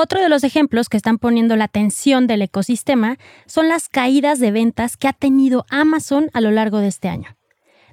Otro de los ejemplos que están poniendo la atención del ecosistema son las caídas de ventas que ha tenido Amazon a lo largo de este año.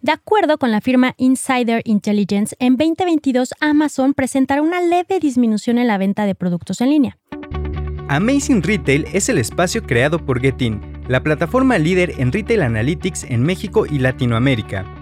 De acuerdo con la firma Insider Intelligence, en 2022 Amazon presentará una leve disminución en la venta de productos en línea. Amazing Retail es el espacio creado por Getin, la plataforma líder en retail analytics en México y Latinoamérica.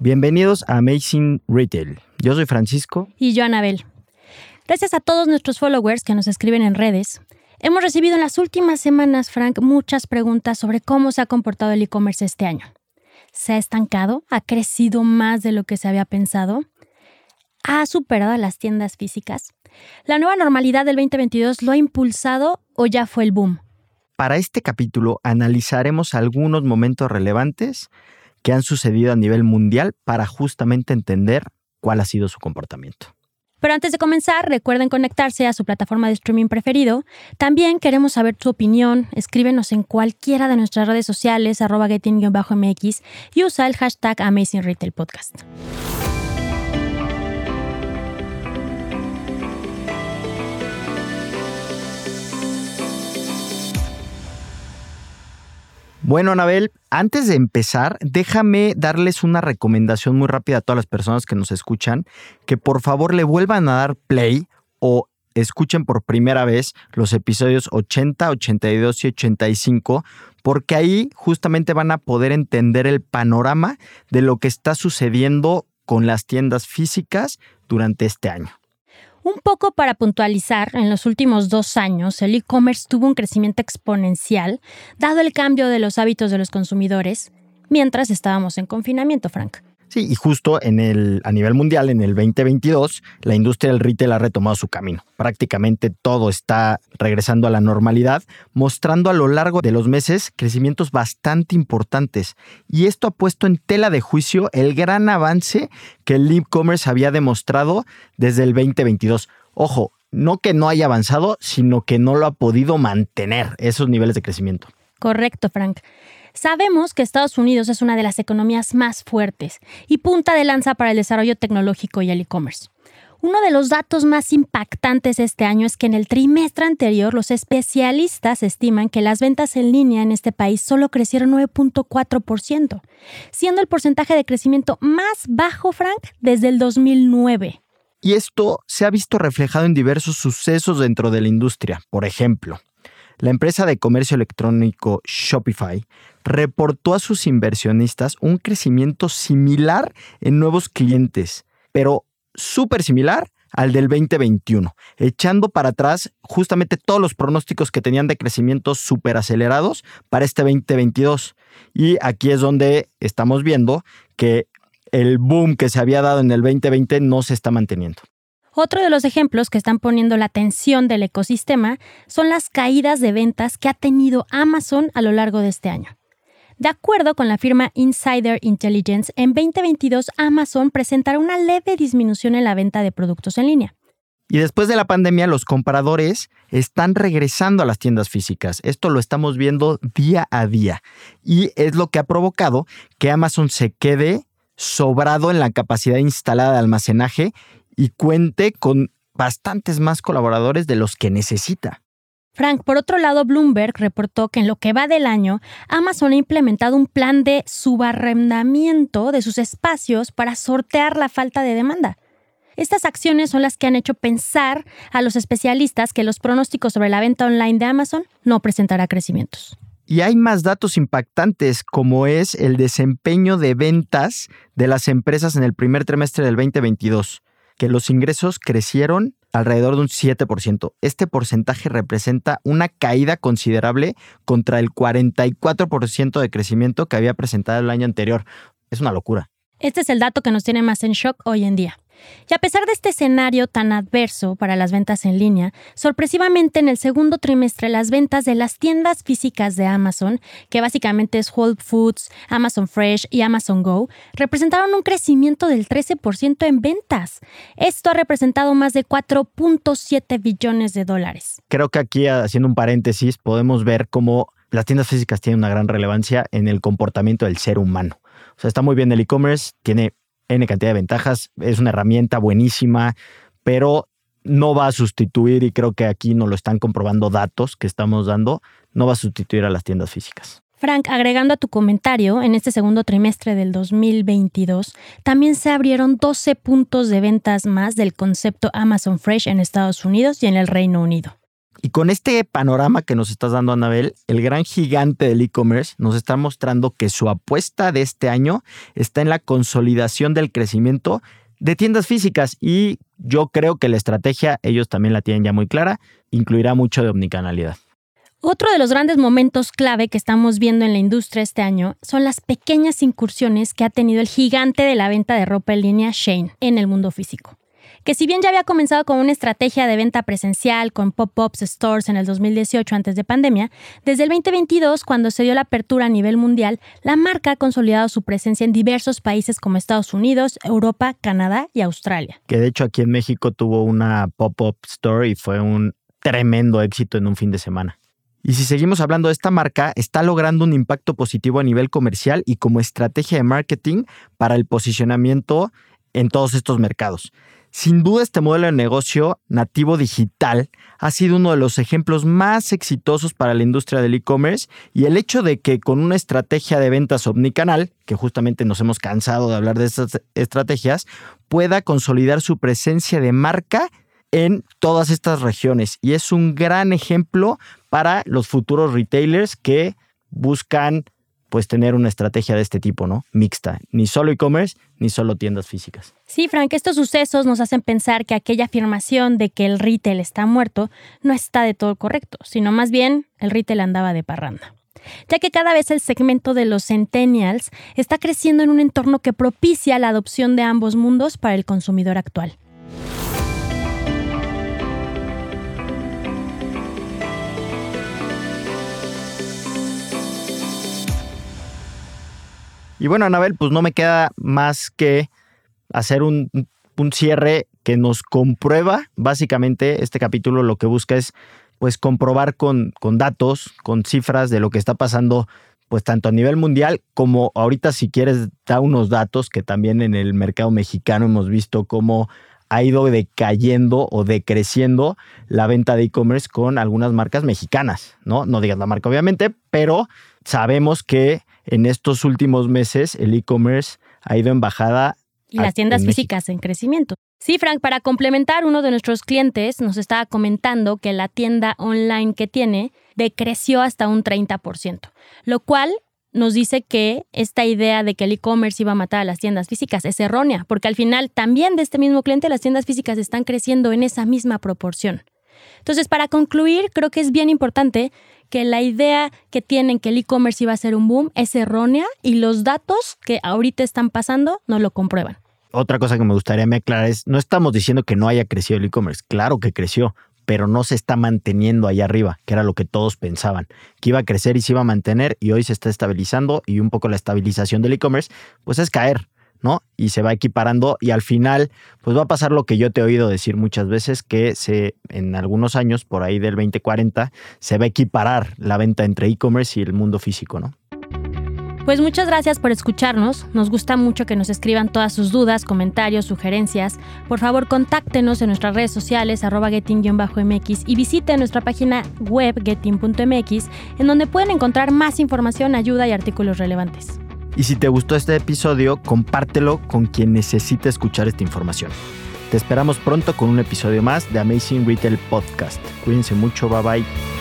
Bienvenidos a Amazing Retail. Yo soy Francisco. Y yo, Anabel. Gracias a todos nuestros followers que nos escriben en redes. Hemos recibido en las últimas semanas, Frank, muchas preguntas sobre cómo se ha comportado el e-commerce este año. ¿Se ha estancado? ¿Ha crecido más de lo que se había pensado? ¿Ha superado a las tiendas físicas? ¿La nueva normalidad del 2022 lo ha impulsado o ya fue el boom? Para este capítulo analizaremos algunos momentos relevantes que han sucedido a nivel mundial para justamente entender cuál ha sido su comportamiento. Pero antes de comenzar, recuerden conectarse a su plataforma de streaming preferido. También queremos saber tu opinión. Escríbenos en cualquiera de nuestras redes sociales, arroba getting-mx y usa el hashtag Amazing Retail Podcast. Bueno, Anabel, antes de empezar, déjame darles una recomendación muy rápida a todas las personas que nos escuchan, que por favor le vuelvan a dar play o escuchen por primera vez los episodios 80, 82 y 85, porque ahí justamente van a poder entender el panorama de lo que está sucediendo con las tiendas físicas durante este año. Un poco para puntualizar, en los últimos dos años el e-commerce tuvo un crecimiento exponencial, dado el cambio de los hábitos de los consumidores, mientras estábamos en confinamiento, Frank. Sí, y justo en el, a nivel mundial, en el 2022, la industria del retail ha retomado su camino. Prácticamente todo está regresando a la normalidad, mostrando a lo largo de los meses crecimientos bastante importantes. Y esto ha puesto en tela de juicio el gran avance que el e-commerce había demostrado desde el 2022. Ojo, no que no haya avanzado, sino que no lo ha podido mantener esos niveles de crecimiento. Correcto, Frank. Sabemos que Estados Unidos es una de las economías más fuertes y punta de lanza para el desarrollo tecnológico y el e-commerce. Uno de los datos más impactantes este año es que en el trimestre anterior los especialistas estiman que las ventas en línea en este país solo crecieron 9.4%, siendo el porcentaje de crecimiento más bajo, Frank, desde el 2009. Y esto se ha visto reflejado en diversos sucesos dentro de la industria. Por ejemplo, la empresa de comercio electrónico Shopify reportó a sus inversionistas un crecimiento similar en nuevos clientes, pero súper similar al del 2021, echando para atrás justamente todos los pronósticos que tenían de crecimiento súper acelerados para este 2022. Y aquí es donde estamos viendo que el boom que se había dado en el 2020 no se está manteniendo. Otro de los ejemplos que están poniendo la atención del ecosistema son las caídas de ventas que ha tenido Amazon a lo largo de este año. De acuerdo con la firma Insider Intelligence, en 2022 Amazon presentará una leve disminución en la venta de productos en línea. Y después de la pandemia, los compradores están regresando a las tiendas físicas. Esto lo estamos viendo día a día. Y es lo que ha provocado que Amazon se quede sobrado en la capacidad instalada de almacenaje y cuente con bastantes más colaboradores de los que necesita. Frank, por otro lado, Bloomberg reportó que en lo que va del año, Amazon ha implementado un plan de subarrendamiento de sus espacios para sortear la falta de demanda. Estas acciones son las que han hecho pensar a los especialistas que los pronósticos sobre la venta online de Amazon no presentará crecimientos. Y hay más datos impactantes, como es el desempeño de ventas de las empresas en el primer trimestre del 2022 que los ingresos crecieron alrededor de un 7%. Este porcentaje representa una caída considerable contra el 44% de crecimiento que había presentado el año anterior. Es una locura. Este es el dato que nos tiene más en shock hoy en día. Y a pesar de este escenario tan adverso para las ventas en línea, sorpresivamente en el segundo trimestre las ventas de las tiendas físicas de Amazon, que básicamente es Whole Foods, Amazon Fresh y Amazon Go, representaron un crecimiento del 13% en ventas. Esto ha representado más de 4.7 billones de dólares. Creo que aquí, haciendo un paréntesis, podemos ver cómo las tiendas físicas tienen una gran relevancia en el comportamiento del ser humano. O sea, está muy bien el e-commerce, tiene N cantidad de ventajas, es una herramienta buenísima, pero no va a sustituir, y creo que aquí nos lo están comprobando datos que estamos dando, no va a sustituir a las tiendas físicas. Frank, agregando a tu comentario, en este segundo trimestre del 2022, también se abrieron 12 puntos de ventas más del concepto Amazon Fresh en Estados Unidos y en el Reino Unido. Y con este panorama que nos estás dando, Anabel, el gran gigante del e-commerce nos está mostrando que su apuesta de este año está en la consolidación del crecimiento de tiendas físicas y yo creo que la estrategia, ellos también la tienen ya muy clara, incluirá mucho de omnicanalidad. Otro de los grandes momentos clave que estamos viendo en la industria este año son las pequeñas incursiones que ha tenido el gigante de la venta de ropa en línea Shane en el mundo físico que si bien ya había comenzado con una estrategia de venta presencial con pop-ups stores en el 2018 antes de pandemia, desde el 2022, cuando se dio la apertura a nivel mundial, la marca ha consolidado su presencia en diversos países como Estados Unidos, Europa, Canadá y Australia. Que de hecho aquí en México tuvo una pop-up store y fue un tremendo éxito en un fin de semana. Y si seguimos hablando de esta marca, está logrando un impacto positivo a nivel comercial y como estrategia de marketing para el posicionamiento en todos estos mercados. Sin duda este modelo de negocio nativo digital ha sido uno de los ejemplos más exitosos para la industria del e-commerce y el hecho de que con una estrategia de ventas omnicanal, que justamente nos hemos cansado de hablar de estas estrategias, pueda consolidar su presencia de marca en todas estas regiones. Y es un gran ejemplo para los futuros retailers que buscan pues tener una estrategia de este tipo, ¿no? Mixta, ni solo e-commerce, ni solo tiendas físicas. Sí, Frank, estos sucesos nos hacen pensar que aquella afirmación de que el retail está muerto no está de todo correcto, sino más bien el retail andaba de parranda ya que cada vez el segmento de los centennials está creciendo en un entorno que propicia la adopción de ambos mundos para el consumidor actual. Y bueno, Anabel, pues no me queda más que hacer un, cierre que nos comprueba, básicamente este capítulo lo que busca es pues comprobar con, con datos, con cifras de lo que está pasando pues tanto a nivel mundial como ahorita si quieres da unos datos que también en el mercado mexicano hemos visto cómo ha ido decayendo o decreciendo la venta de e-commerce con algunas marcas mexicanas, ¿no? No digas la marca obviamente, pero sabemos que en estos últimos meses el e-commerce ha ido en bajada. Y las tiendas físicas en crecimiento. Sí, Frank, para complementar, uno de nuestros clientes nos estaba comentando que la tienda online que tiene decreció hasta un 30%, lo cual nos dice que esta idea de que el e-commerce iba a matar a las tiendas físicas es errónea, porque al final también de este mismo cliente las tiendas físicas están creciendo en esa misma proporción. Entonces, para concluir, creo que es bien importante que la idea que tienen que el e-commerce iba a ser un boom es errónea y los datos que ahorita están pasando no lo comprueban. Otra cosa que me gustaría aclarar es, no estamos diciendo que no haya crecido el e-commerce, claro que creció, pero no se está manteniendo allá arriba, que era lo que todos pensaban, que iba a crecer y se iba a mantener y hoy se está estabilizando y un poco la estabilización del e-commerce, pues es caer. ¿No? Y se va equiparando y al final, pues va a pasar lo que yo te he oído decir muchas veces, que en algunos años, por ahí del 2040, se va a equiparar la venta entre e-commerce y el mundo físico, ¿no? Pues muchas gracias por escucharnos. Nos gusta mucho que nos escriban todas sus dudas, comentarios, sugerencias. Por favor, contáctenos en nuestras redes sociales, arroba getting-mx y visite nuestra página web getting.mx, en donde pueden encontrar más información, ayuda y artículos relevantes. Y si te gustó este episodio, compártelo con quien necesite escuchar esta información. Te esperamos pronto con un episodio más de Amazing Retail Podcast. Cuídense mucho, bye bye.